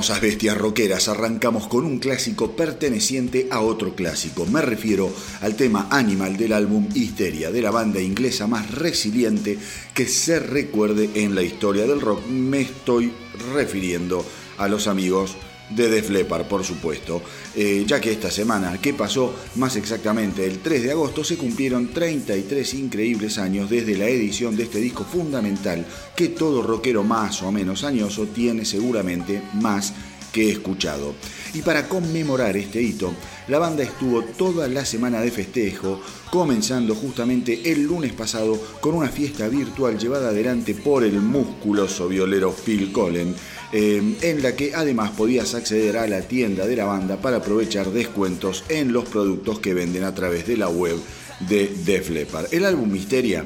Hermosas bestias rockeras, arrancamos con un clásico perteneciente a otro clásico. Me refiero al tema Animal del álbum Histeria, de la banda inglesa más resiliente que se recuerde en la historia del rock. Me estoy refiriendo a los amigos de Def Leppard, por supuesto, eh, ya que esta semana, ¿qué pasó? Más exactamente, el 3 de agosto se cumplieron 33 increíbles años desde la edición de este disco fundamental que todo rockero más o menos añoso tiene seguramente más que escuchado. Y para conmemorar este hito, la banda estuvo toda la semana de festejo, comenzando justamente el lunes pasado con una fiesta virtual llevada adelante por el musculoso violero Phil Collen, eh, en la que además podías acceder a la tienda de la banda para aprovechar descuentos en los productos que venden a través de la web de Def Leppard. El álbum Misteria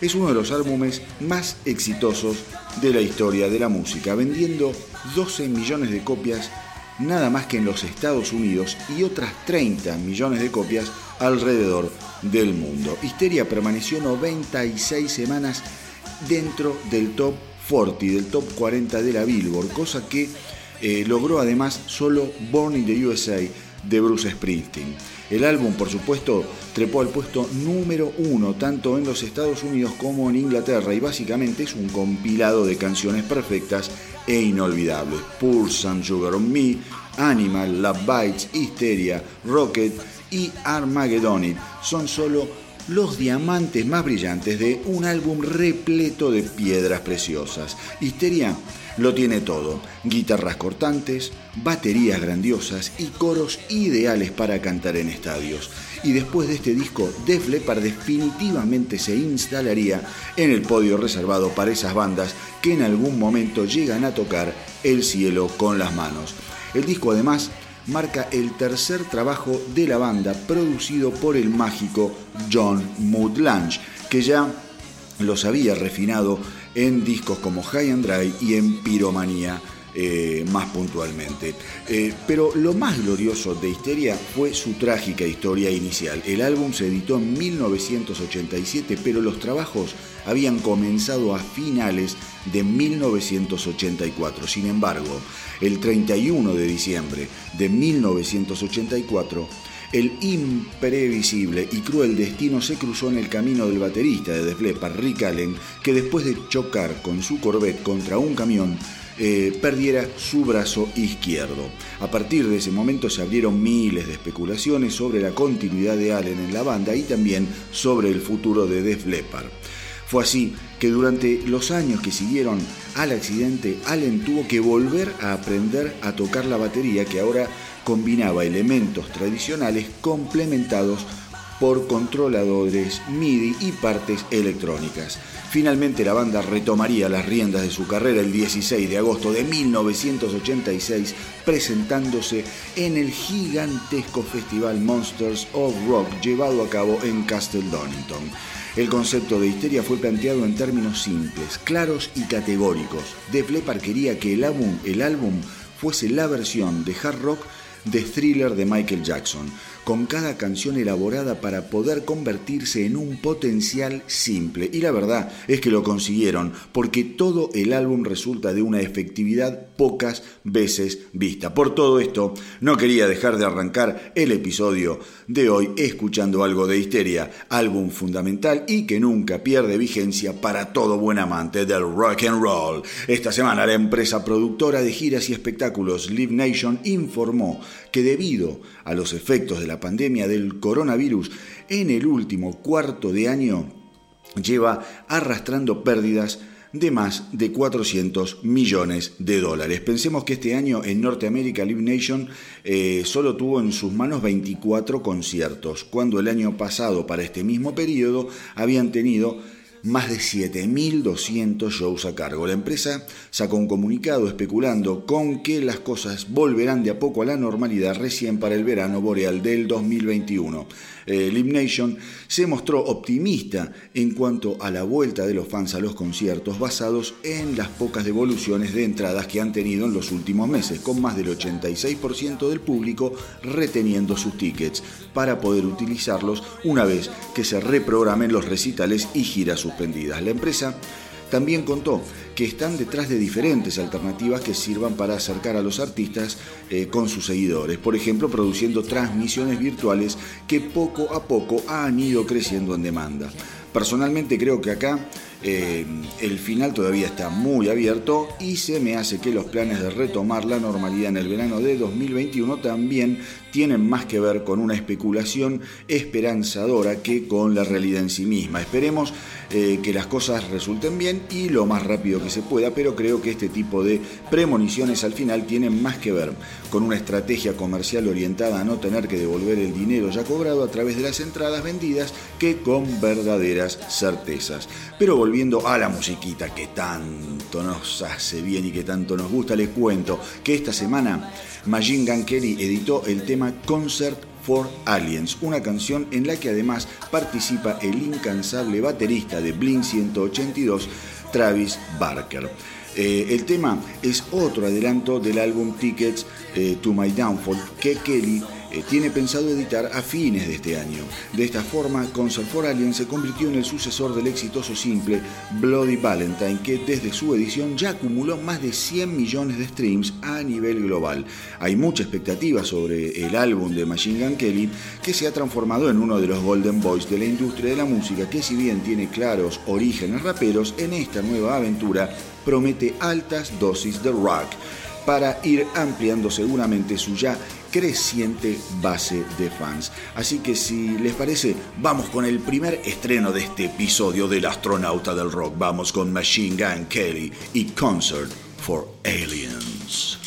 es uno de los álbumes más exitosos de la historia de la música, vendiendo 12 millones de copias nada más que en los Estados Unidos y otras 30 millones de copias alrededor del mundo. Histeria permaneció 96 semanas dentro del top 40, del top 40 de la Billboard, cosa que eh, logró además solo Born in the USA de Bruce Springsteen. El álbum, por supuesto, trepó al puesto número uno tanto en los Estados Unidos como en Inglaterra y básicamente es un compilado de canciones perfectas e inolvidables. Pulse and Sugar on Me, Animal, Love Bites, Hysteria, Rocket y Armageddon son solo los diamantes más brillantes de un álbum repleto de piedras preciosas. Histeria lo tiene todo, guitarras cortantes, baterías grandiosas y coros ideales para cantar en estadios. Y después de este disco, Def Leppard definitivamente se instalaría en el podio reservado para esas bandas que en algún momento llegan a tocar el cielo con las manos. El disco además marca el tercer trabajo de la banda producido por el mágico John Lange, que ya los había refinado en discos como High and Dry y en Piromanía. Eh, más puntualmente. Eh, pero lo más glorioso de Histeria fue su trágica historia inicial. El álbum se editó en 1987, pero los trabajos habían comenzado a finales de 1984. Sin embargo, el 31 de diciembre de 1984, el imprevisible y cruel destino se cruzó en el camino del baterista de Def Leppard, Rick Allen, que después de chocar con su Corvette contra un camión, eh, perdiera su brazo izquierdo. A partir de ese momento se abrieron miles de especulaciones sobre la continuidad de Allen en la banda y también sobre el futuro de Def Leppard. Fue así que durante los años que siguieron al accidente, Allen tuvo que volver a aprender a tocar la batería que ahora combinaba elementos tradicionales complementados por controladores MIDI y partes electrónicas. Finalmente la banda retomaría las riendas de su carrera el 16 de agosto de 1986 presentándose en el gigantesco festival Monsters of Rock llevado a cabo en Castle Donington. El concepto de histeria fue planteado en términos simples, claros y categóricos. De Leppard quería que el álbum, el álbum fuese la versión de hard rock de thriller de Michael Jackson, con cada canción elaborada para poder convertirse en un potencial simple. Y la verdad es que lo consiguieron, porque todo el álbum resulta de una efectividad pocas veces vista. Por todo esto, no quería dejar de arrancar el episodio de hoy escuchando algo de Histeria, álbum fundamental y que nunca pierde vigencia para todo buen amante del rock and roll. Esta semana la empresa productora de giras y espectáculos Live Nation informó que debido a los efectos de la pandemia del coronavirus en el último cuarto de año lleva arrastrando pérdidas de más de 400 millones de dólares. Pensemos que este año en Norteamérica Live Nation eh, solo tuvo en sus manos 24 conciertos, cuando el año pasado para este mismo periodo habían tenido más de 7.200 shows a cargo. La empresa sacó un comunicado especulando con que las cosas volverán de a poco a la normalidad recién para el verano boreal del 2021. Eh, Nation se mostró optimista en cuanto a la vuelta de los fans a los conciertos basados en las pocas devoluciones de entradas que han tenido en los últimos meses, con más del 86% del público reteniendo sus tickets para poder utilizarlos una vez que se reprogramen los recitales y giras suspendidas. La empresa también contó que están detrás de diferentes alternativas que sirvan para acercar a los artistas eh, con sus seguidores. Por ejemplo, produciendo transmisiones virtuales que poco a poco han ido creciendo en demanda. Personalmente creo que acá eh, el final todavía está muy abierto y se me hace que los planes de retomar la normalidad en el verano de 2021 también tienen más que ver con una especulación esperanzadora que con la realidad en sí misma. Esperemos eh, que las cosas resulten bien y lo más rápido que se pueda, pero creo que este tipo de premoniciones al final tienen más que ver con una estrategia comercial orientada a no tener que devolver el dinero ya cobrado a través de las entradas vendidas que con verdaderas certezas. Pero volviendo a la musiquita que tanto nos hace bien y que tanto nos gusta, les cuento que esta semana Machine Gun Kelly editó el tema Concert for Aliens, una canción en la que además participa el incansable baterista de Blink 182, Travis Barker. Eh, el tema es otro adelanto del álbum Tickets eh, to My Downfall que Kelly tiene pensado editar a fines de este año. De esta forma, Concert for Alien se convirtió en el sucesor del exitoso simple Bloody Valentine, que desde su edición ya acumuló más de 100 millones de streams a nivel global. Hay mucha expectativa sobre el álbum de Machine Gun Kelly, que se ha transformado en uno de los Golden Boys de la industria de la música, que si bien tiene claros orígenes raperos, en esta nueva aventura promete altas dosis de rock para ir ampliando seguramente su ya creciente base de fans. Así que si les parece, vamos con el primer estreno de este episodio del astronauta del rock. Vamos con Machine Gun Kelly y Concert for Aliens.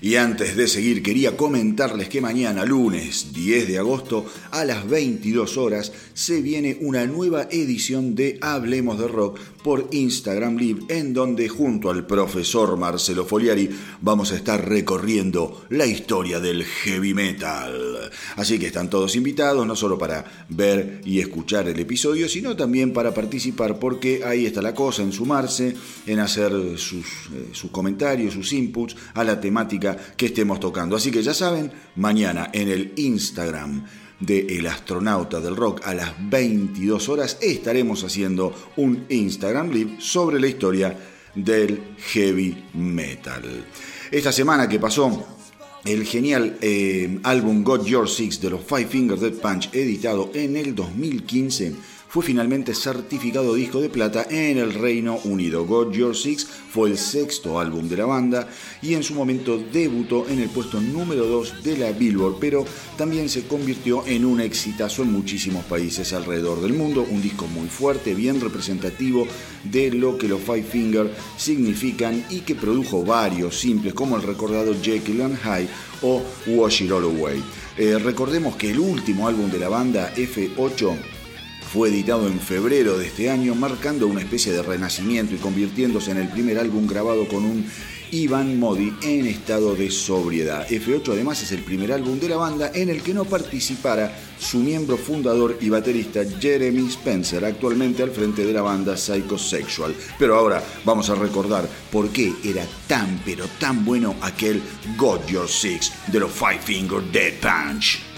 Y antes de seguir, quería comentarles que mañana, lunes 10 de agosto, a las 22 horas, se viene una nueva edición de Hablemos de Rock por Instagram Live, en donde junto al profesor Marcelo Foliari vamos a estar recorriendo la historia del heavy metal. Así que están todos invitados, no solo para ver y escuchar el episodio, sino también para participar, porque ahí está la cosa, en sumarse, en hacer sus, eh, sus comentarios, sus inputs a la temática que estemos tocando. Así que ya saben, mañana en el Instagram de El Astronauta del Rock a las 22 horas estaremos haciendo un Instagram Live sobre la historia del heavy metal. Esta semana que pasó, el genial eh, álbum Got Your Six de los Five Finger Dead Punch, editado en el 2015, fue finalmente certificado disco de plata en el Reino Unido. God Your Six fue el sexto álbum de la banda y en su momento debutó en el puesto número 2 de la Billboard, pero también se convirtió en un exitazo en muchísimos países alrededor del mundo. Un disco muy fuerte, bien representativo de lo que los Five Finger significan y que produjo varios simples como el recordado Jekyll and Hyde o Wash It All Away. Eh, recordemos que el último álbum de la banda, F8, fue editado en febrero de este año, marcando una especie de renacimiento y convirtiéndose en el primer álbum grabado con un Ivan Modi en estado de sobriedad. F8 además es el primer álbum de la banda en el que no participara su miembro fundador y baterista Jeremy Spencer, actualmente al frente de la banda Psychosexual. Pero ahora vamos a recordar por qué era tan pero tan bueno aquel Got Your Six de los Five Finger Dead Punch.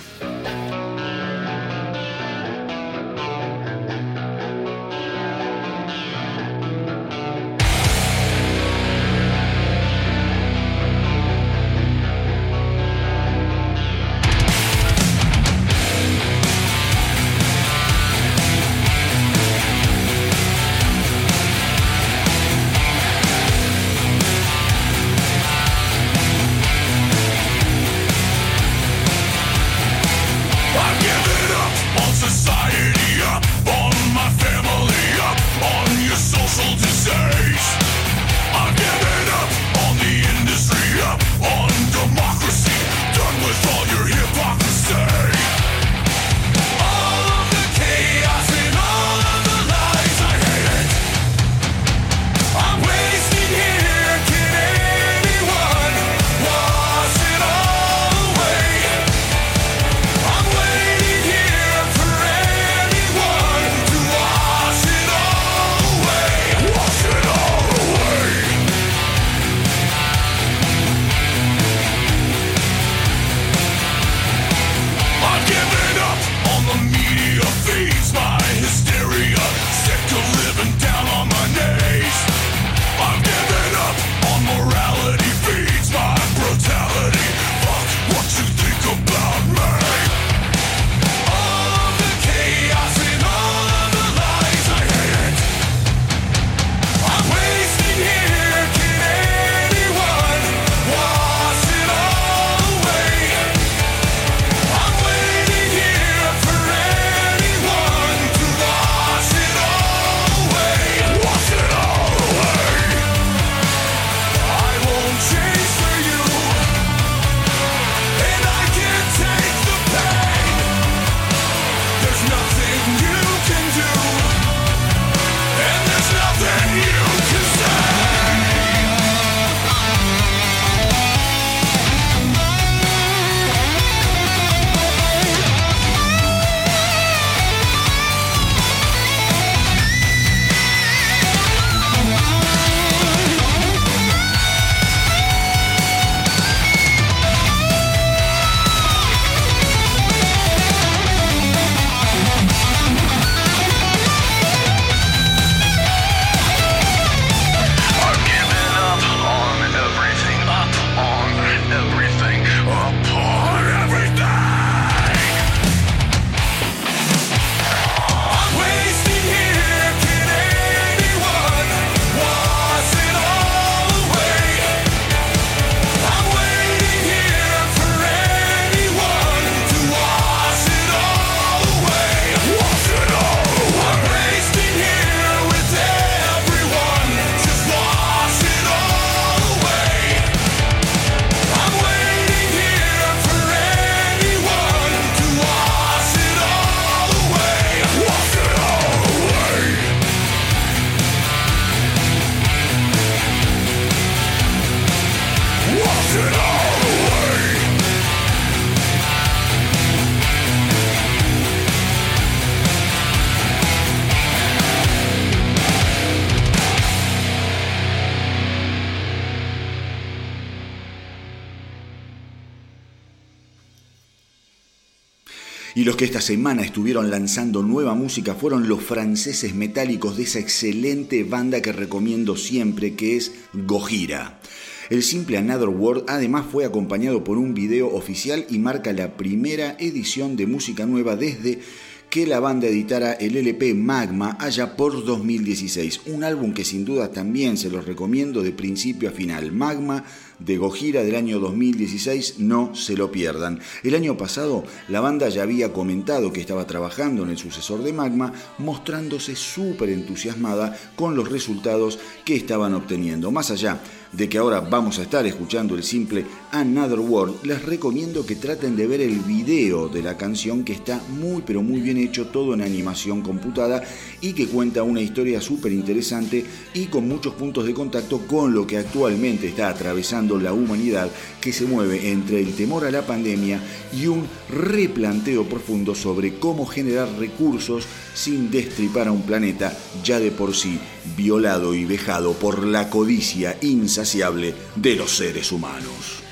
Esta semana estuvieron lanzando nueva música fueron los franceses metálicos de esa excelente banda que recomiendo siempre, que es Gojira. El simple Another World además fue acompañado por un video oficial y marca la primera edición de música nueva desde que la banda editara el LP Magma allá por 2016. Un álbum que sin duda también se los recomiendo de principio a final. Magma de Gojira del año 2016, no se lo pierdan. El año pasado la banda ya había comentado que estaba trabajando en el sucesor de Magma, mostrándose súper entusiasmada con los resultados que estaban obteniendo. Más allá de que ahora vamos a estar escuchando el simple Another World, les recomiendo que traten de ver el video de la canción que está muy pero muy bien hecho, todo en animación computada y que cuenta una historia súper interesante y con muchos puntos de contacto con lo que actualmente está atravesando la humanidad que se mueve entre el temor a la pandemia y un replanteo profundo sobre cómo generar recursos sin destripar a un planeta ya de por sí violado y vejado por la codicia insaciable de los seres humanos.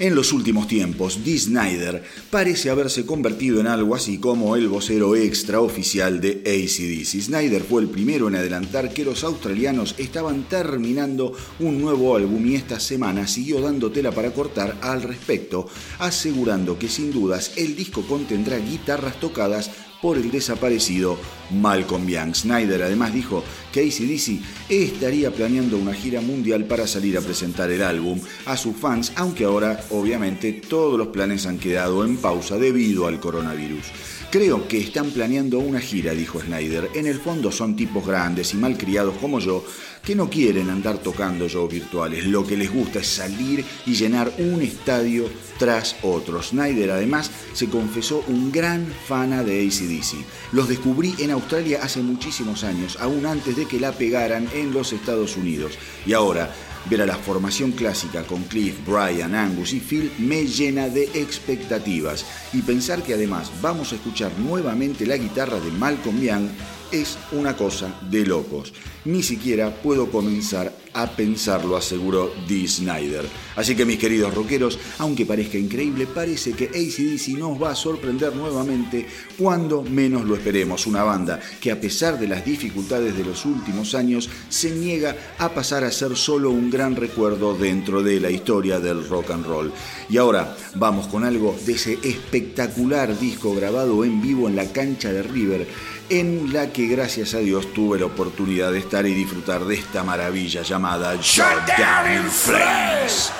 En los últimos tiempos, Dee Snyder parece haberse convertido en algo así como el vocero extraoficial de ACDC. Snyder fue el primero en adelantar que los australianos estaban terminando un nuevo álbum y esta semana siguió dando tela para cortar al respecto, asegurando que sin dudas el disco contendrá guitarras tocadas por el desaparecido Malcolm Young. Snyder además dijo que ACDC estaría planeando una gira mundial para salir a presentar el álbum a sus fans, aunque ahora obviamente todos los planes han quedado en pausa debido al coronavirus. Creo que están planeando una gira, dijo Snyder. En el fondo son tipos grandes y malcriados como yo que no quieren andar tocando shows virtuales. Lo que les gusta es salir y llenar un estadio tras otro. Snyder además se confesó un gran fana de ACDC. Los descubrí en Australia hace muchísimos años, aún antes de que la pegaran en los Estados Unidos. Y ahora Ver a la formación clásica con Cliff, Brian, Angus y Phil me llena de expectativas y pensar que además vamos a escuchar nuevamente la guitarra de Malcolm Young es una cosa de locos. Ni siquiera puedo comenzar a pensarlo, aseguró Dee Snyder. Así que mis queridos rockeros, aunque parezca increíble, parece que ACDC nos va a sorprender nuevamente cuando menos lo esperemos. Una banda que a pesar de las dificultades de los últimos años, se niega a pasar a ser solo un gran recuerdo dentro de la historia del rock and roll. Y ahora vamos con algo de ese espectacular disco grabado en vivo en la cancha de River en la que gracias a Dios tuve la oportunidad de estar y disfrutar de esta maravilla llamada Shut Down in Flames.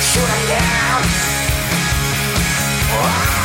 Shoot him down. Whoa.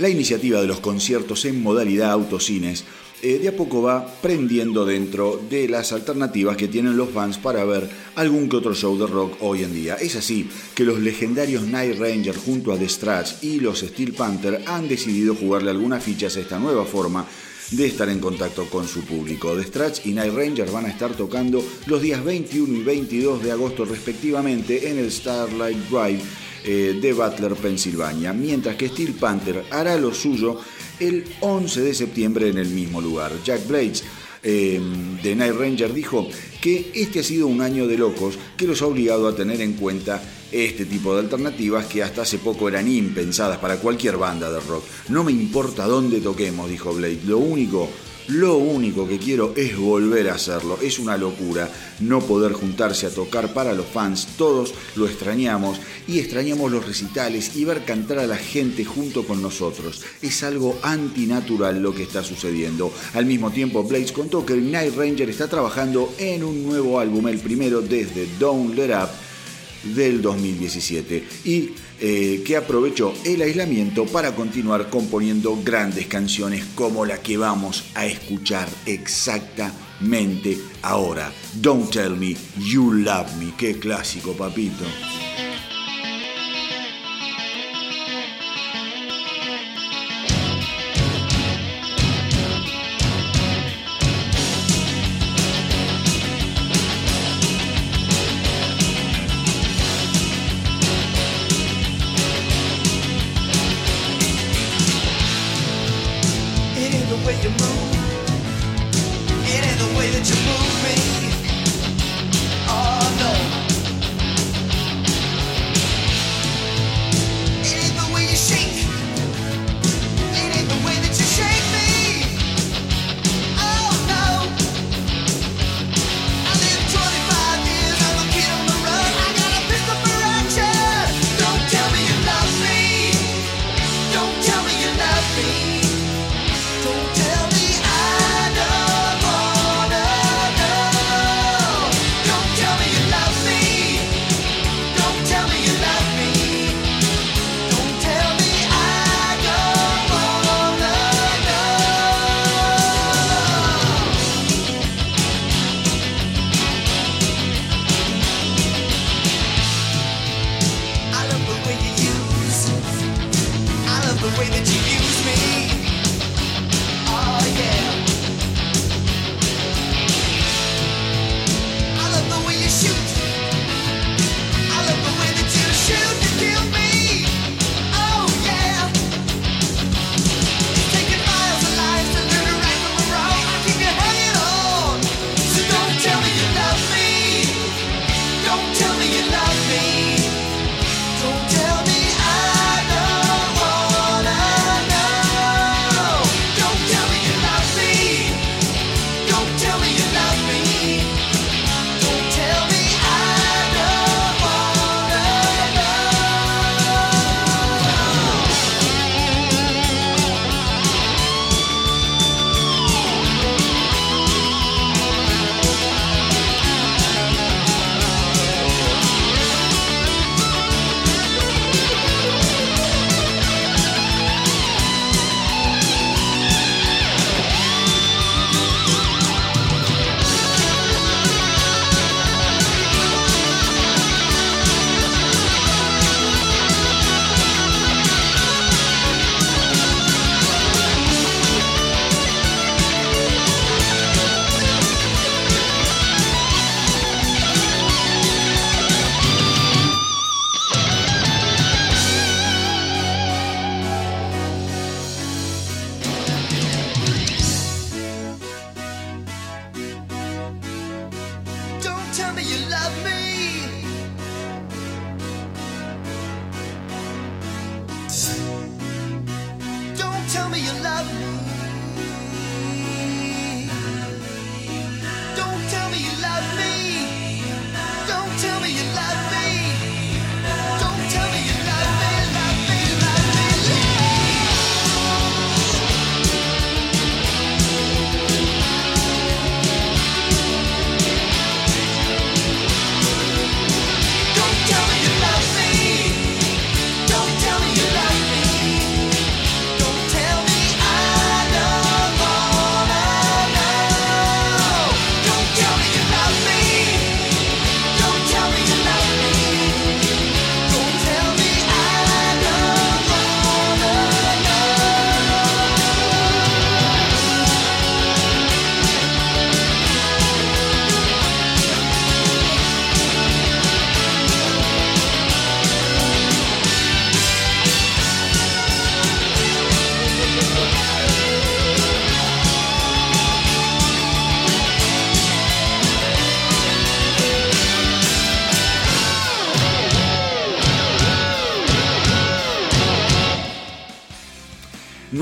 La iniciativa de los conciertos en modalidad autocines eh, de a poco va prendiendo dentro de las alternativas que tienen los fans para ver algún que otro show de rock hoy en día. Es así que los legendarios Night Ranger junto a The Strats y los Steel Panther han decidido jugarle algunas fichas a esta nueva forma de estar en contacto con su público. The Strats y Night Ranger van a estar tocando los días 21 y 22 de agosto respectivamente en el Starlight Drive eh, de Butler, Pensilvania, mientras que Steel Panther hará lo suyo el 11 de septiembre en el mismo lugar. Jack Blades em, de Night Ranger dijo que este ha sido un año de locos que los ha obligado a tener en cuenta este tipo de alternativas que hasta hace poco eran impensadas para cualquier banda de rock. No me importa dónde toquemos, dijo Blade, lo único lo único que quiero es volver a hacerlo. Es una locura no poder juntarse a tocar para los fans. Todos lo extrañamos y extrañamos los recitales y ver cantar a la gente junto con nosotros. Es algo antinatural lo que está sucediendo. Al mismo tiempo, Blaze contó que el Night Ranger está trabajando en un nuevo álbum, el primero desde Don't Let Up del 2017 y eh, que aprovechó el aislamiento para continuar componiendo grandes canciones como la que vamos a escuchar exactamente ahora. Don't Tell Me You Love Me, qué clásico papito.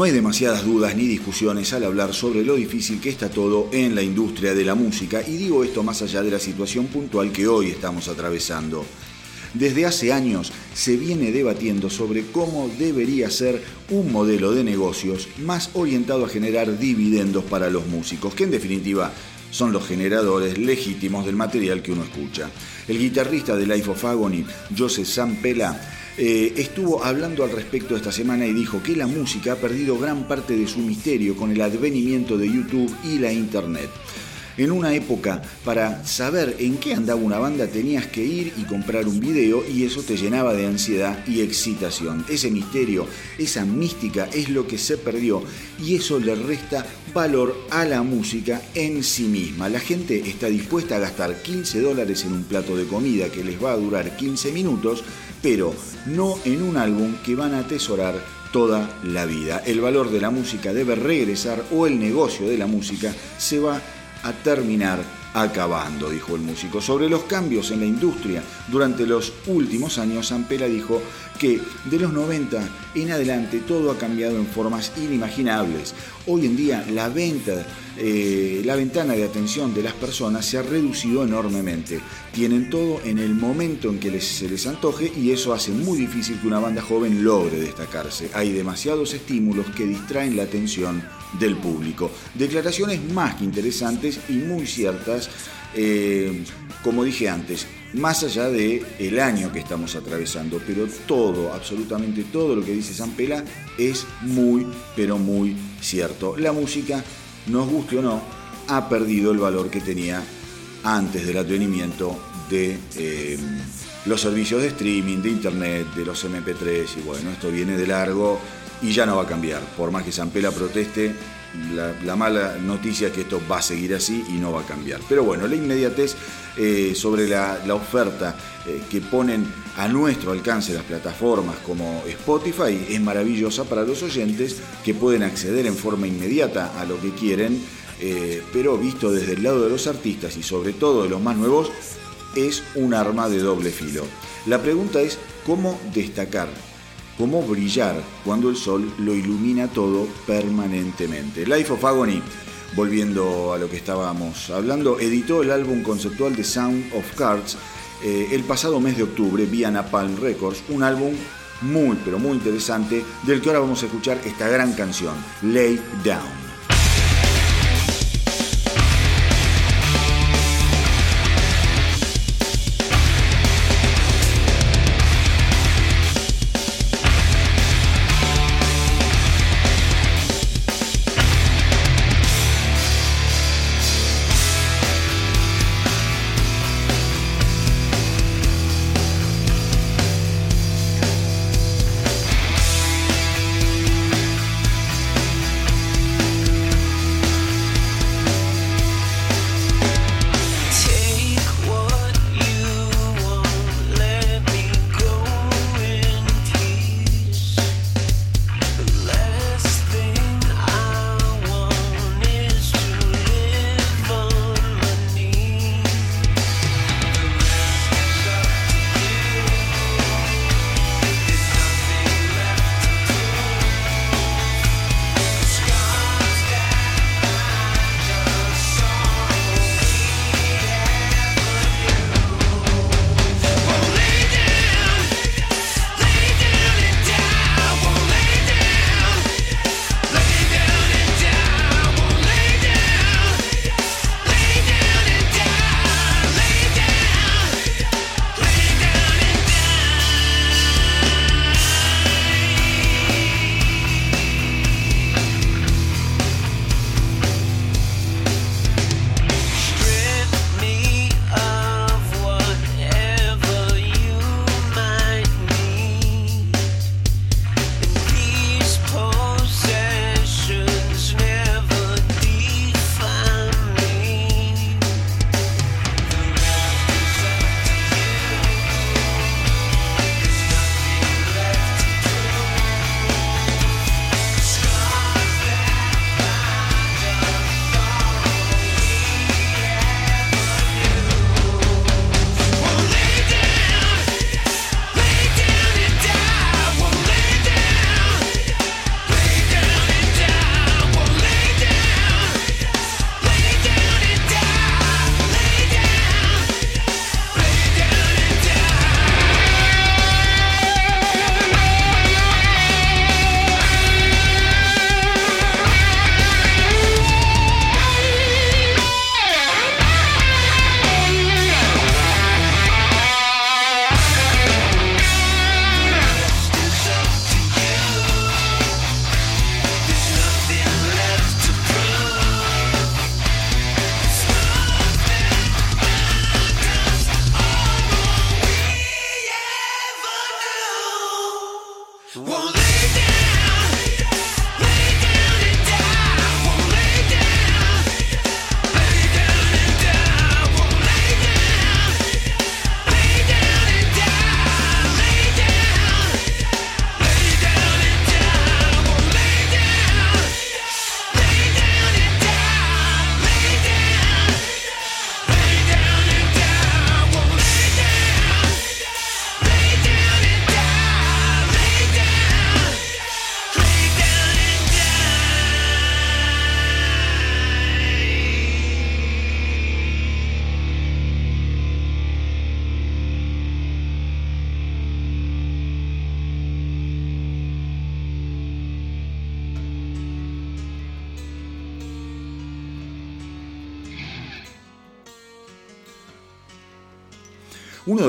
Hay demasiadas dudas ni discusiones al hablar sobre lo difícil que está todo en la industria de la música y digo esto más allá de la situación puntual que hoy estamos atravesando. Desde hace años se viene debatiendo sobre cómo debería ser un modelo de negocios más orientado a generar dividendos para los músicos, que en definitiva son los generadores legítimos del material que uno escucha. El guitarrista de Life of Agony, Joseph Sampela, eh, estuvo hablando al respecto esta semana y dijo que la música ha perdido gran parte de su misterio con el advenimiento de YouTube y la Internet. En una época, para saber en qué andaba una banda tenías que ir y comprar un video y eso te llenaba de ansiedad y excitación. Ese misterio, esa mística es lo que se perdió y eso le resta valor a la música en sí misma. La gente está dispuesta a gastar 15 dólares en un plato de comida que les va a durar 15 minutos, pero no en un álbum que van a atesorar toda la vida. El valor de la música debe regresar o el negocio de la música se va a terminar acabando, dijo el músico. Sobre los cambios en la industria durante los últimos años, Ampela dijo que de los 90 en adelante todo ha cambiado en formas inimaginables. Hoy en día la venta, eh, la ventana de atención de las personas se ha reducido enormemente. Tienen todo en el momento en que se les antoje y eso hace muy difícil que una banda joven logre destacarse. Hay demasiados estímulos que distraen la atención del público. Declaraciones más que interesantes y muy ciertas, eh, como dije antes, más allá del el año que estamos atravesando, pero todo, absolutamente todo lo que dice San Pela es muy, pero muy cierto. La música, nos guste o no, ha perdido el valor que tenía antes del advenimiento de eh, los servicios de streaming, de internet, de los MP3, y bueno, esto viene de largo y ya no va a cambiar. Por más que Zampela proteste, la, mala noticia es que esto va a seguir así y no va a cambiar. Pero bueno, la inmediatez eh, sobre la, oferta eh, que ponen a nuestro alcance las plataformas como Spotify es maravillosa para los oyentes que pueden acceder en forma inmediata a lo que quieren, eh, pero visto desde el lado de los artistas y sobre todo de los más nuevos, es un arma de doble filo. La pregunta es cómo destacar cómo brillar cuando el sol lo ilumina todo permanentemente. Life of Agony, volviendo a lo que estábamos hablando, editó el álbum conceptual de Sound of Cards eh, el pasado mes de octubre vía Napalm Records, un álbum muy pero muy interesante del que ahora vamos a escuchar esta gran canción, Lay Down.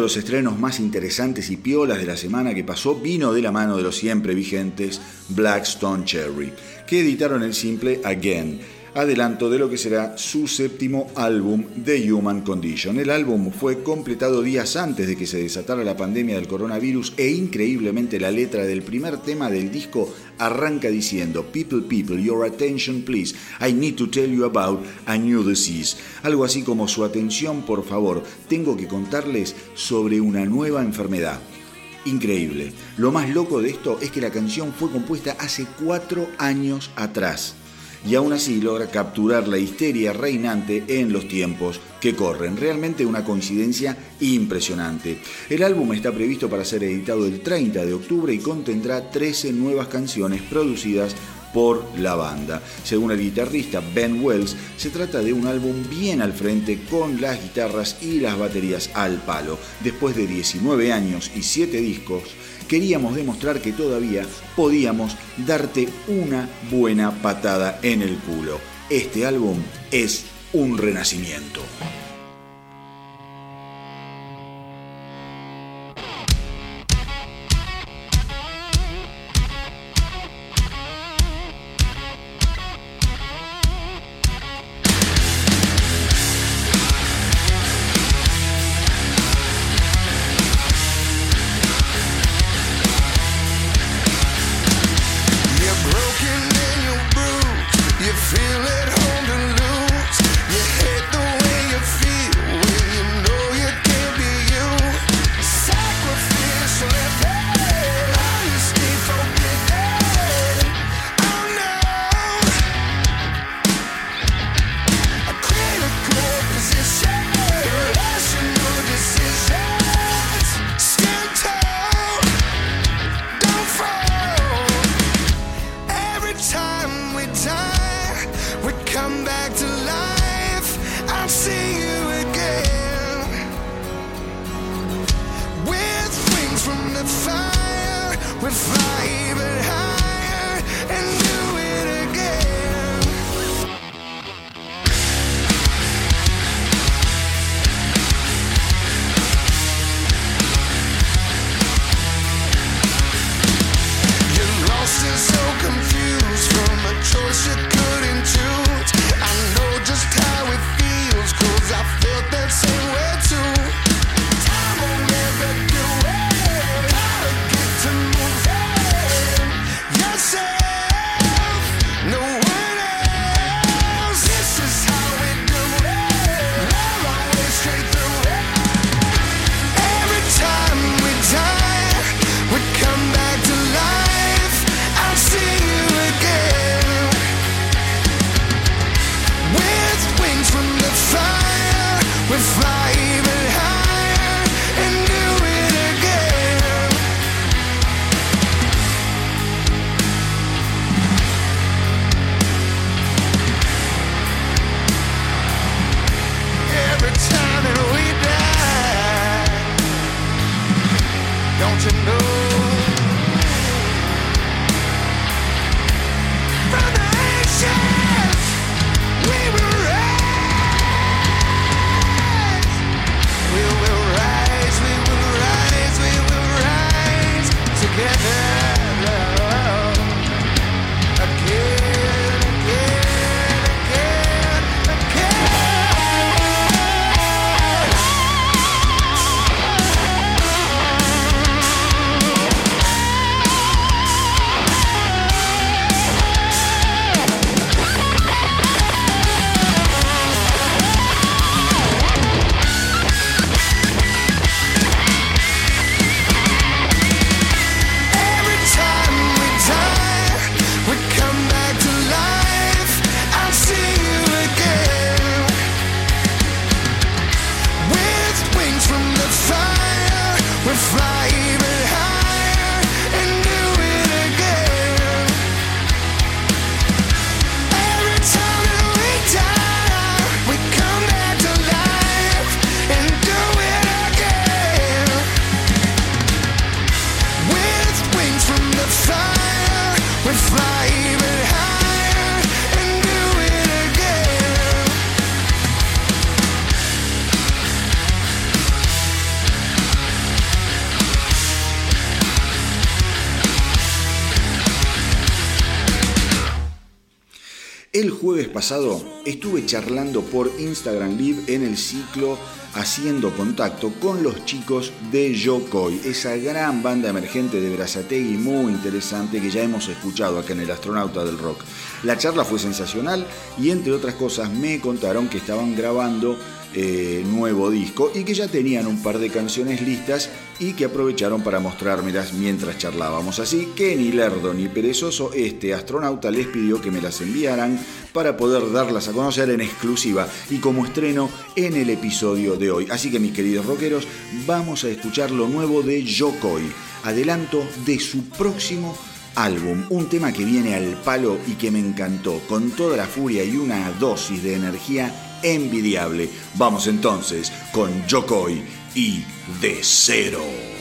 Los estrenos más interesantes y piolas de la semana que pasó vino de la mano de los siempre vigentes Blackstone Cherry, que editaron el simple Again, adelanto de lo que será su séptimo álbum, The Human Condition. El álbum fue completado días antes de que se desatara la pandemia del coronavirus e increíblemente la letra del primer tema del disco arranca diciendo People, people, your attention please, I need to tell you about a new disease. Algo así como su atención por favor, tengo que contarles sobre una nueva enfermedad. Increíble. Lo más loco de esto es que la canción fue compuesta hace cuatro años atrás y aún así logra capturar la histeria reinante en los tiempos que corren. Realmente una coincidencia impresionante. El álbum está previsto para ser editado el 30 de octubre y contendrá 13 nuevas canciones producidas por la banda. Según el guitarrista Ben Wells, se trata de un álbum bien al frente con las guitarras y las baterías al palo. Después de 19 años y 7 discos, queríamos demostrar que todavía podíamos darte una buena patada en el culo. Este álbum es un renacimiento. Pasado estuve charlando por Instagram Live en el ciclo Haciendo Contacto con los chicos de Yokoi, esa gran banda emergente de Brazategui muy interesante que ya hemos escuchado acá en El Astronauta del Rock. La charla fue sensacional y entre otras cosas me contaron que estaban grabando eh, nuevo disco y que ya tenían un par de canciones listas y que aprovecharon para mostrármelas mientras charlábamos. Así que ni lerdo ni perezoso, este astronauta les pidió que me las enviaran para poder darlas a conocer en exclusiva y como estreno en el episodio de hoy. Así que mis queridos rockeros, vamos a escuchar lo nuevo de Yokoi, adelanto de su próximo álbum, un tema que viene al palo y que me encantó, con toda la furia y una dosis de energía envidiable. Vamos entonces con Yokoi y De Cero.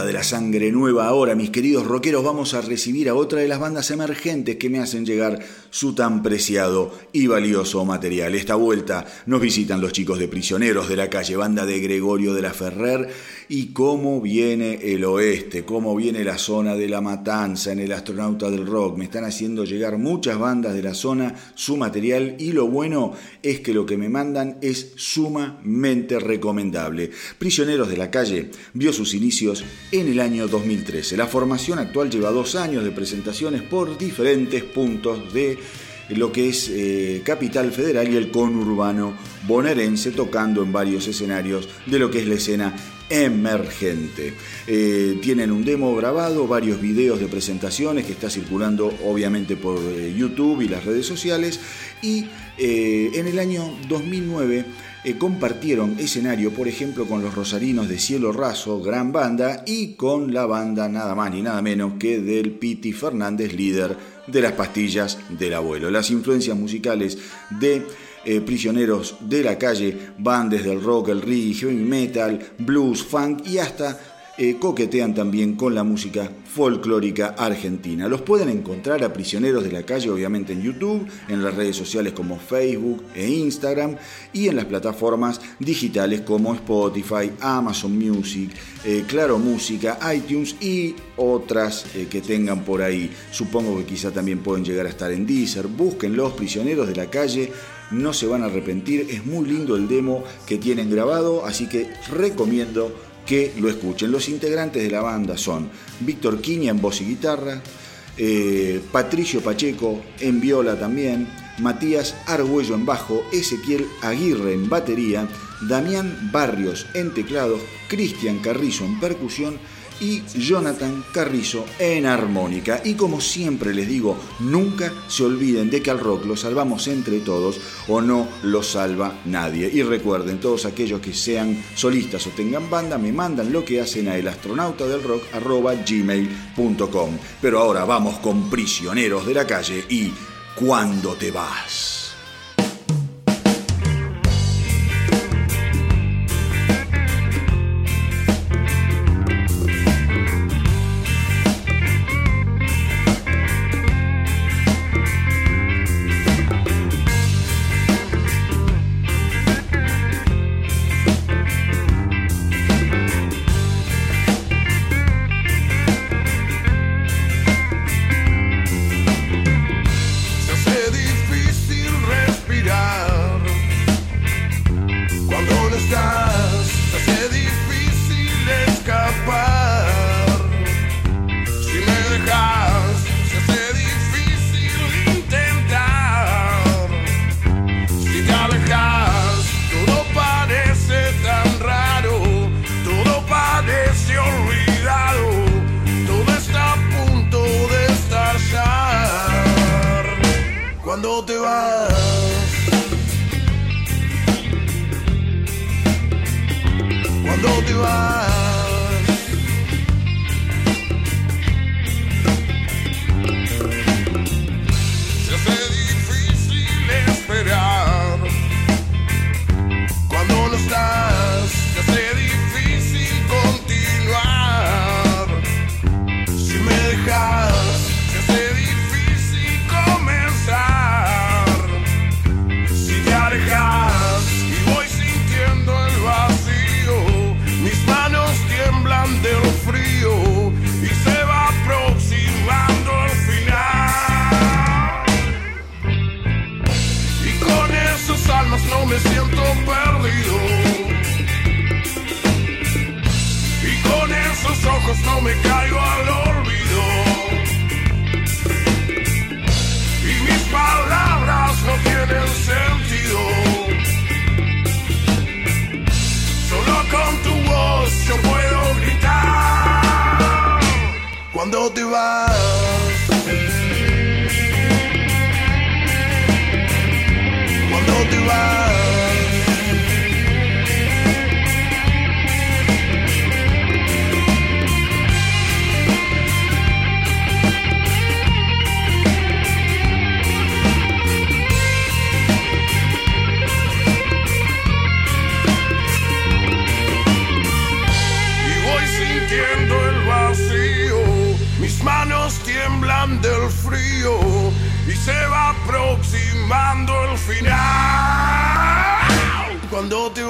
De la sangre nueva. Ahora, mis queridos rockeros, vamos a recibir a otra de las bandas emergentes que me hacen llegar su tan preciado y valioso material. Esta vuelta nos visitan los chicos de Prisioneros de la calle, banda de Gregorio de la Ferrer, y cómo viene el oeste, cómo viene la zona de la matanza en el astronauta del rock. Me están haciendo llegar muchas bandas de la zona su material y lo bueno es que lo que me mandan es sumamente recomendable. Prisioneros de la calle vio sus inicios en el año 2013. La formación actual lleva dos años de presentaciones por diferentes puntos de lo que es eh, Capital Federal y el conurbano bonaerense, tocando en varios escenarios de lo que es la escena emergente. Eh, tienen un demo grabado, varios videos de presentaciones que está circulando obviamente por eh, YouTube y las redes sociales y en el año 2009 compartieron escenario, por ejemplo, con los Rosarinos de Cielo Raso, gran banda, y con la banda nada más ni nada menos que del Piti Fernández, líder de las pastillas del abuelo. Las influencias musicales de eh, prisioneros de la calle van desde el rock, el reggae, heavy metal, blues, funk y hasta eh, coquetean también con la música folclórica argentina. Los pueden encontrar a Prisioneros de la Calle, obviamente en YouTube, en las redes sociales como Facebook e Instagram y en las plataformas digitales como Spotify, Amazon Music, eh, Claro Música, iTunes y otras que tengan por ahí. Supongo que quizá también pueden llegar a estar en Deezer. Busquen los Prisioneros de la Calle no se van a arrepentir, es muy lindo el demo que tienen grabado, así que recomiendo que lo escuchen. Los integrantes de la banda son Víctor Quiña en voz y guitarra, eh, Patricio Pacheco en viola también, Matías Argüello en bajo, Ezequiel Aguirre en batería, Damián Barrios en teclados, Cristian Carrizo en percusión y Jonathan Carrizo en armónica. Y como siempre les digo, nunca se olviden de que al rock lo salvamos entre todos o no lo salva nadie. Y recuerden, todos aquellos que sean solistas o tengan banda, me mandan lo que hacen a elastronautadelrock.gmail.com. Pero ahora vamos con prisioneros de la calle y ¿Cuándo te vas?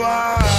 are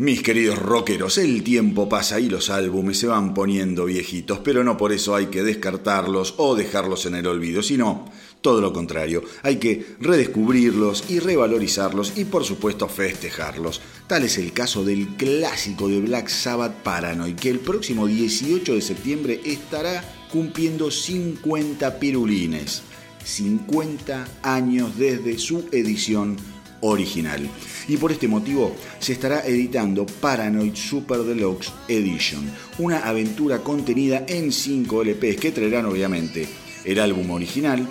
Mis queridos rockeros, el tiempo pasa y los álbumes se van poniendo viejitos, pero no por eso hay que descartarlos o dejarlos en el olvido, sino Todo lo contrario, hay que redescubrirlos y revalorizarlos y por supuesto festejarlos. Tal es el caso del clásico de Black Sabbath Paranoid, que el próximo 18 de septiembre estará cumpliendo 50 pirulines. 50 años desde su edición original. Y por este motivo se estará editando Paranoid Super Deluxe Edition, una aventura contenida en 5 LPs que traerán obviamente el álbum original,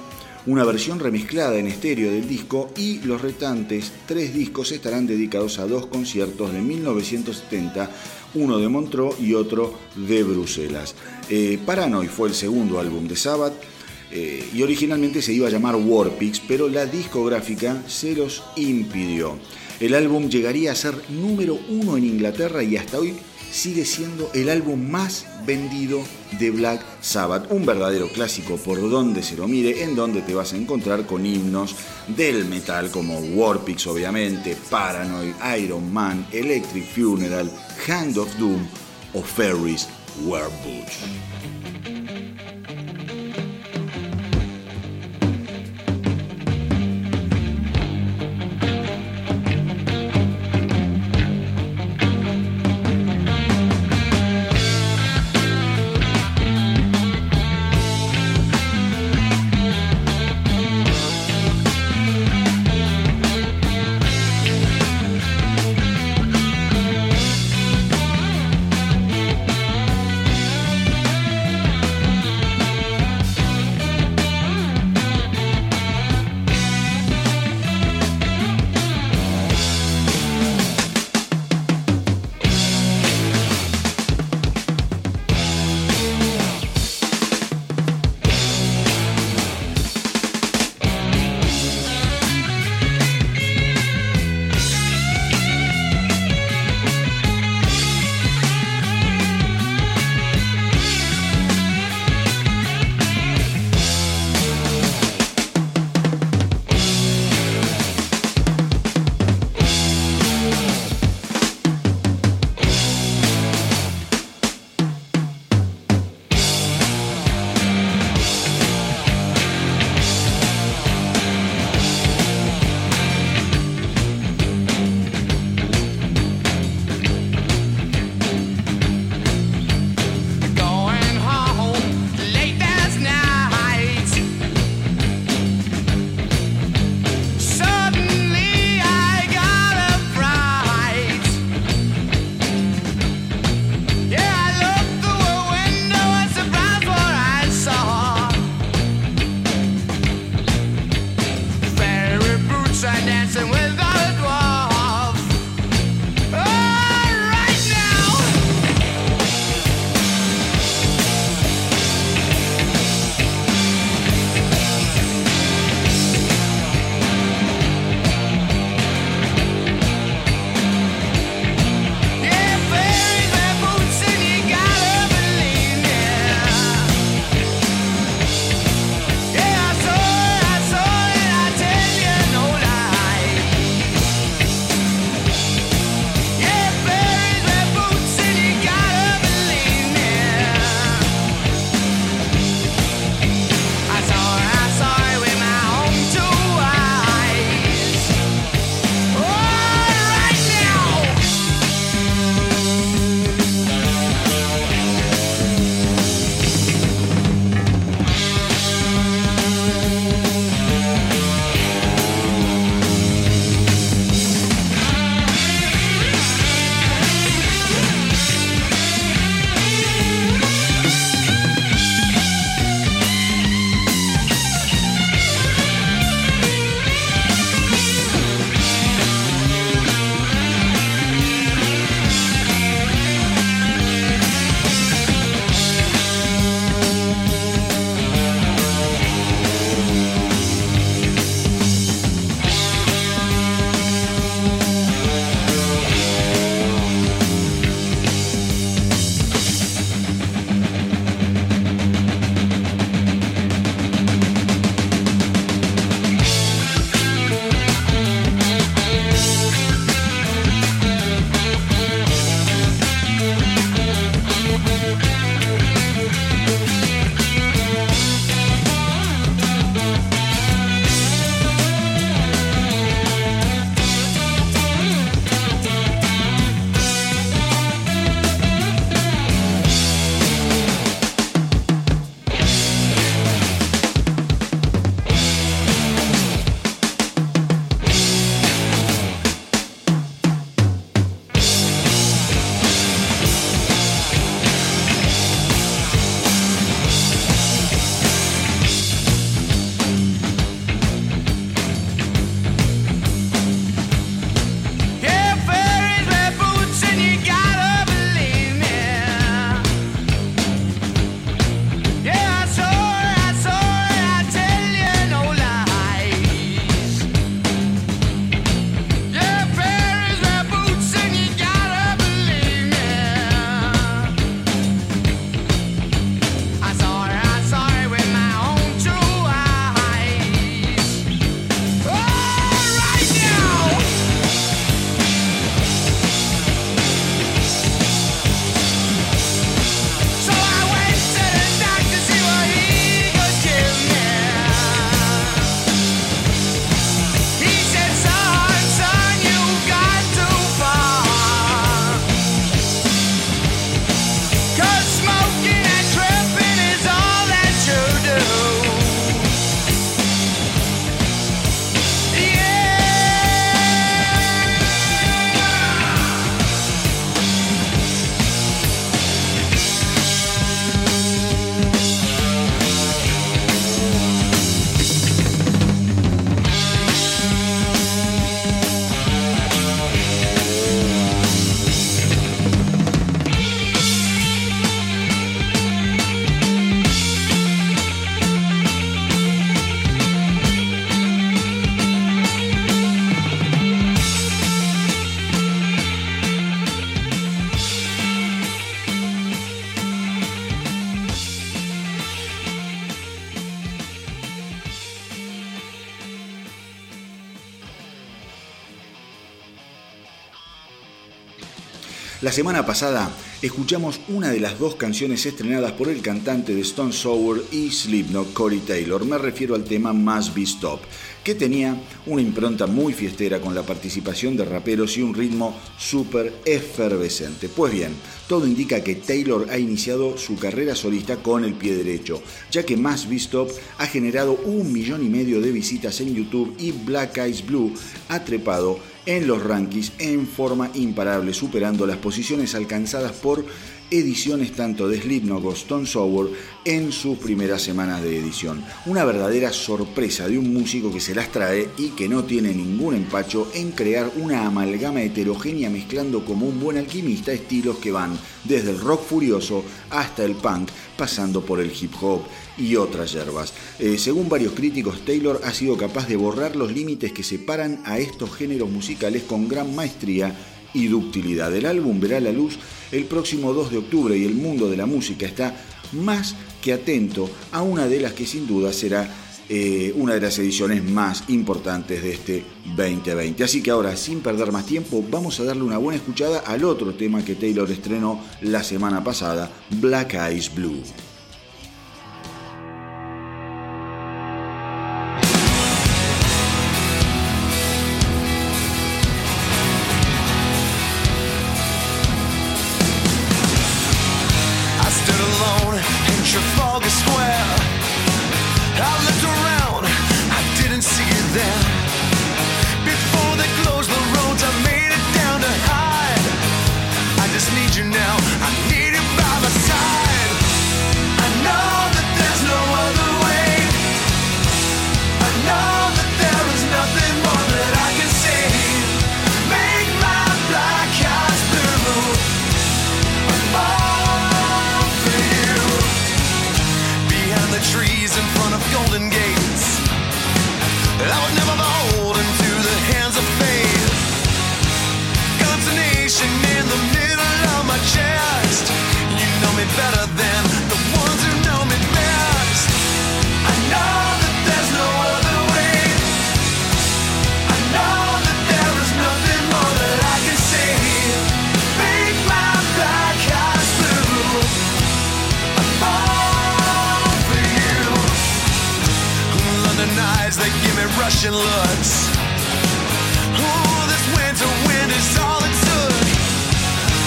una versión remezclada en estéreo del disco y los restantes tres discos estarán dedicados a dos conciertos de 1970, uno de Montreux y otro de Bruselas. Eh, Paranoid fue el segundo álbum de Sabbath eh, y originalmente se iba a llamar Warpix, pero la discográfica se los impidió. El álbum llegaría a ser número uno en Inglaterra y hasta hoy sigue siendo el álbum más vendido de Black Sabbath, un verdadero clásico por donde se lo mire, en donde te vas a encontrar con himnos del metal como Warpix obviamente, Paranoid, Iron Man, Electric Funeral, Hand of Doom o Ferris Werewolf. La semana pasada escuchamos una de las dos canciones estrenadas por el cantante de Stone Sour y Slipknot, Corey Taylor. Me refiero al tema Must Be Stop, que tenía una impronta muy fiestera con la participación de raperos y un ritmo súper efervescente. Pues bien, todo indica que Taylor ha iniciado su carrera solista con el pie derecho, ya que Must Be Stop ha generado un millón y medio de visitas en YouTube y Black Eyes Blue ha trepado en los rankings en forma imparable, superando las posiciones alcanzadas por ediciones tanto de Slipknot como Stone Sour en sus primeras semanas de edición. Una verdadera sorpresa de un músico que se las trae y que no tiene ningún empacho en crear una amalgama heterogénea mezclando como un buen alquimista estilos que van desde el rock furioso hasta el punk, pasando por el hip hop y otras hierbas. Eh, según varios críticos, Taylor ha sido capaz de borrar los límites que separan a estos géneros musicales con gran maestría y ductilidad. El álbum verá la luz el próximo 2 de octubre y el mundo de la música está más que atento a una de las que sin duda será eh, una de las ediciones más importantes de este 2020. Así que ahora, sin perder más tiempo, vamos a darle una buena escuchada al otro tema que Taylor estrenó la semana pasada, Black Eyes Blue. ocean looks. Ooh, this winter wind is all it took.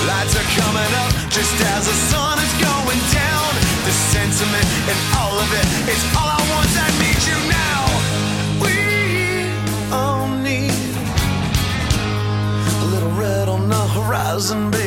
Lights are coming up just as the sun is going down. The sentiment and all of it, it's all I want. I need you now. We all need a little red on the horizon. Baby.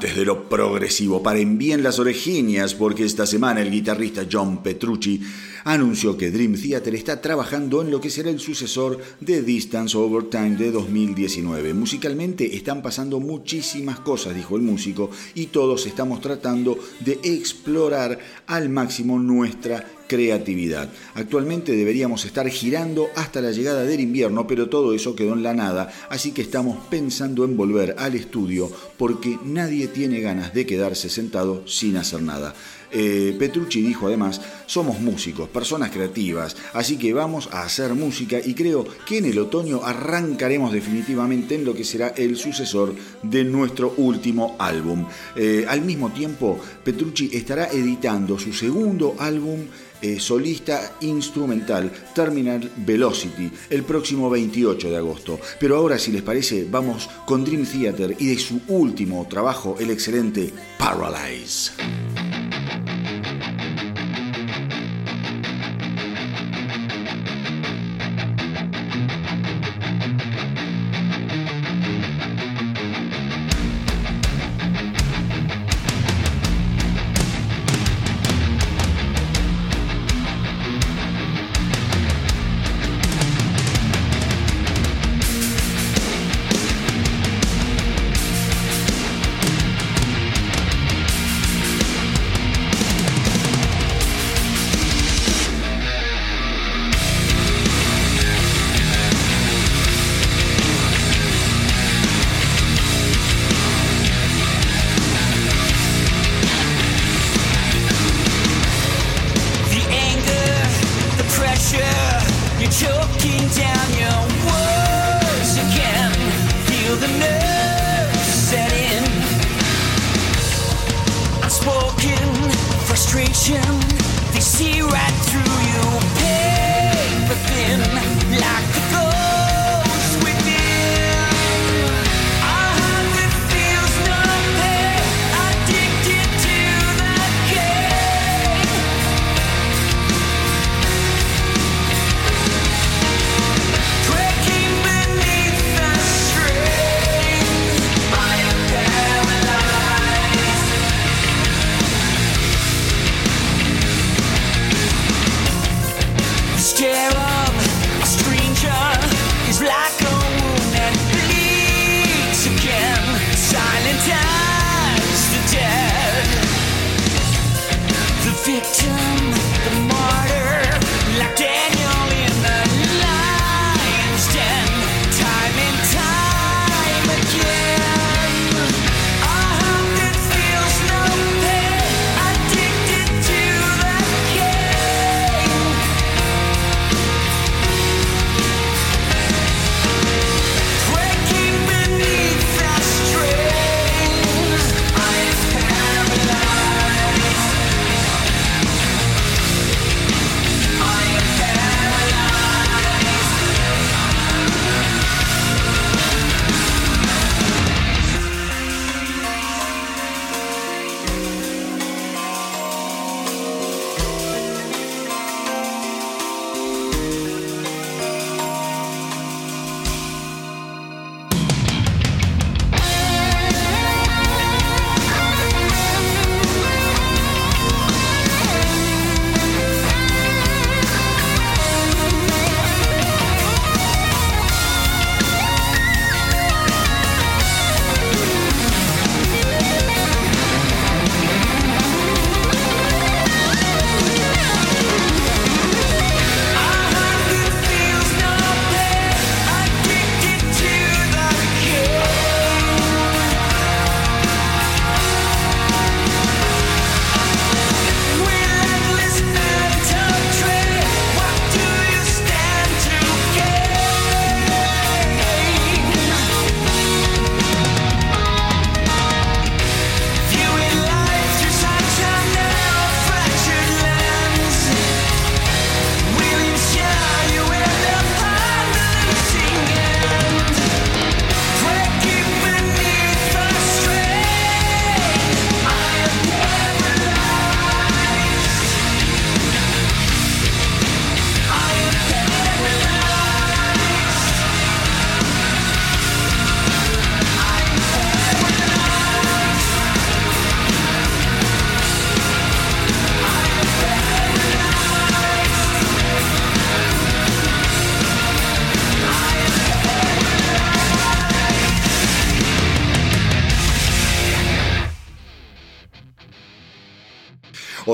Amantes de lo progresivo, paren bien las orejinas porque esta semana el guitarrista John Petrucci anunció que Dream Theater está trabajando en lo que será el sucesor de Distance Over Time de 2019. Musicalmente están pasando muchísimas cosas, dijo el músico, y todos estamos tratando de explorar al máximo nuestra creatividad. Actualmente deberíamos estar girando hasta la llegada del invierno, pero todo eso quedó en la nada, así que estamos pensando en volver al estudio porque nadie tiene ganas de quedarse sentado sin hacer nada. Eh, Petrucci dijo además, somos músicos, personas creativas, así que vamos a hacer música y creo que en el otoño arrancaremos definitivamente en lo que será el sucesor de nuestro último álbum. Eh, al mismo tiempo, Petrucci estará editando su segundo álbum eh, solista instrumental Terminal Velocity el próximo 28 de agosto. Pero ahora, si les parece, vamos con Dream Theater y de su último trabajo, el excelente Paralyze.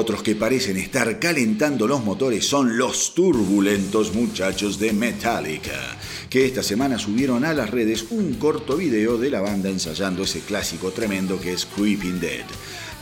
Otros que parecen estar calentando los motores son los turbulentos muchachos de Metallica, que esta semana subieron a las redes un corto video de la banda ensayando ese clásico tremendo que es Creeping Dead.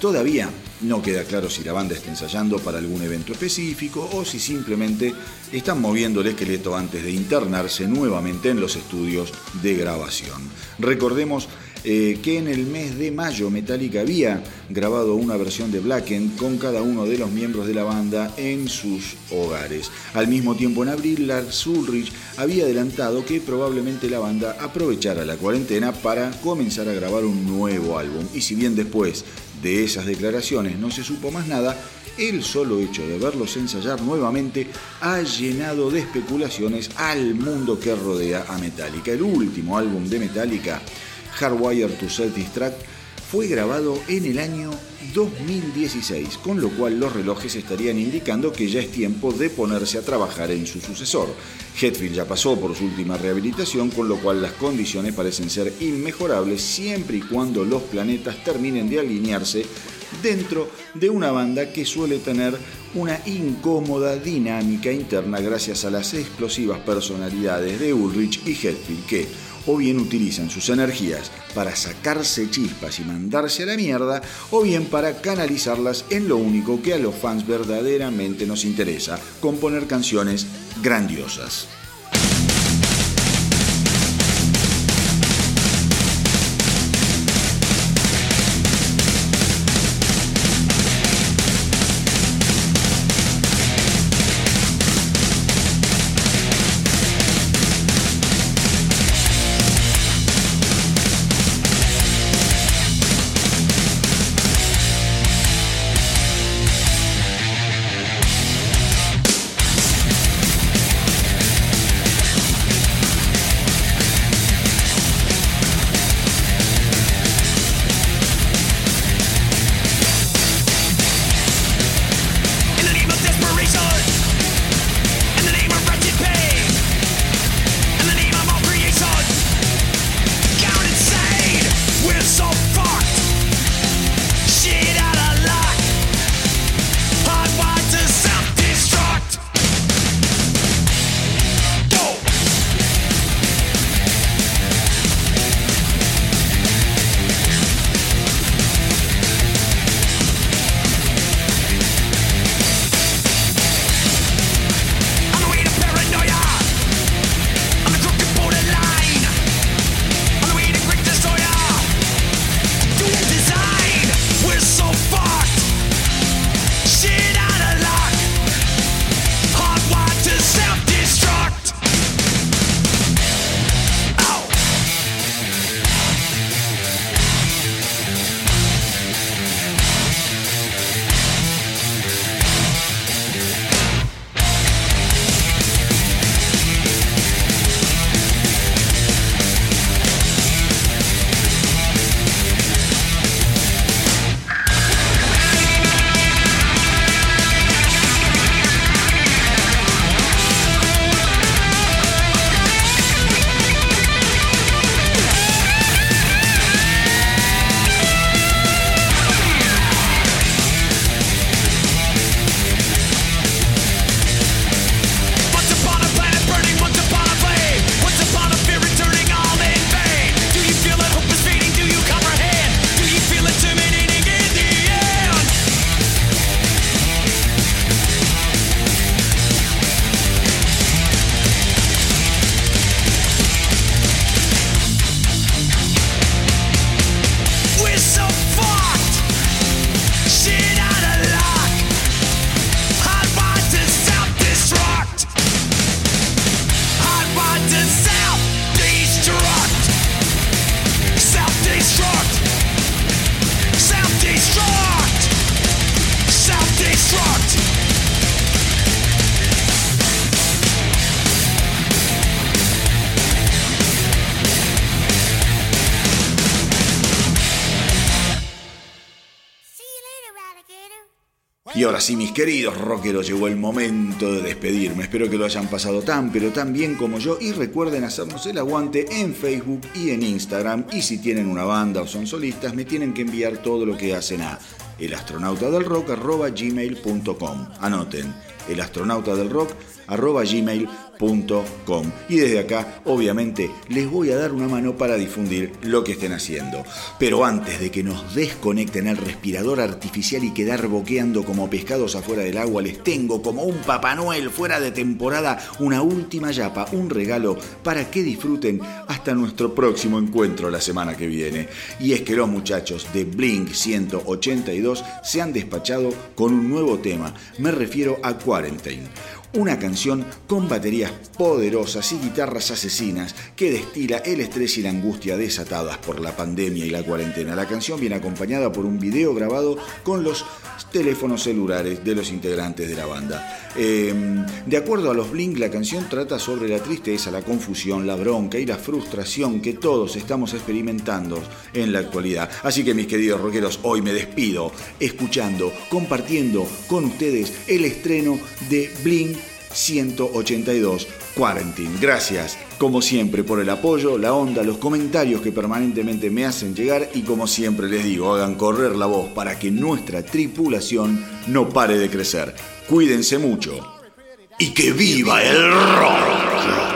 Todavía no queda claro si la banda está ensayando para algún evento específico o si simplemente están moviendo el esqueleto antes de internarse nuevamente en los estudios de grabación. Recordemos eh, que en el mes de mayo Metallica había grabado una versión de Blacken con cada uno de los miembros de la banda en sus hogares. Al mismo tiempo en abril Lars Ulrich había adelantado que probablemente la banda aprovechara la cuarentena para comenzar a grabar un nuevo álbum y si bien después de esas declaraciones no se supo más nada, el solo hecho de verlos ensayar nuevamente ha llenado de especulaciones al mundo que rodea a Metallica. El último álbum de Metallica Hardwire to Self-Destruct fue grabado en el año 2016, con lo cual los relojes estarían indicando que ya es tiempo de ponerse a trabajar en su sucesor. Hetfield ya pasó por su última rehabilitación, con lo cual las condiciones parecen ser inmejorables siempre y cuando los planetas terminen de alinearse dentro de una banda que suele tener una incómoda dinámica interna gracias a las explosivas personalidades de Ulrich y Hetfield que o bien utilizan sus energías para sacarse chispas y mandarse a la mierda, o bien para canalizarlas en lo único que a los fans verdaderamente nos interesa, componer canciones grandiosas. Y ahora sí, mis queridos rockeros, llegó el momento de despedirme. Espero que lo hayan pasado tan, pero tan bien como yo. Y recuerden hacernos el aguante en Facebook y en Instagram. Y si tienen una banda o son solistas, me tienen que enviar todo lo que hacen a elastronautadelrock.gmail.com. Anoten, elastronautadelrock.gmail.com y desde acá, obviamente, les voy a dar una mano para difundir lo que estén haciendo. Pero antes de que nos desconecten el respirador artificial y quedar boqueando como pescados afuera del agua, les tengo como un Papá Noel fuera de temporada una última yapa, un regalo para que disfruten hasta nuestro próximo encuentro la semana que viene. Y es que los muchachos de Blink 182 se han despachado con un nuevo tema. Me refiero a Quarantine una canción con baterías poderosas y guitarras asesinas que destila el estrés y la angustia desatadas por la pandemia y la cuarentena. La canción viene acompañada por un video grabado con los teléfonos celulares de los integrantes de la banda. Em, de acuerdo a los Blink, la canción trata sobre la tristeza, la confusión, la bronca y la frustración que todos estamos experimentando en la actualidad. Así que mis queridos rockeros, hoy me despido escuchando, compartiendo con ustedes el estreno de Blink 182 Quarantine. Gracias, como siempre, por el apoyo, la onda, los comentarios que permanentemente me hacen llegar y como siempre les digo, hagan correr la voz para que nuestra tripulación no pare de crecer. Cuídense mucho y que viva el rock.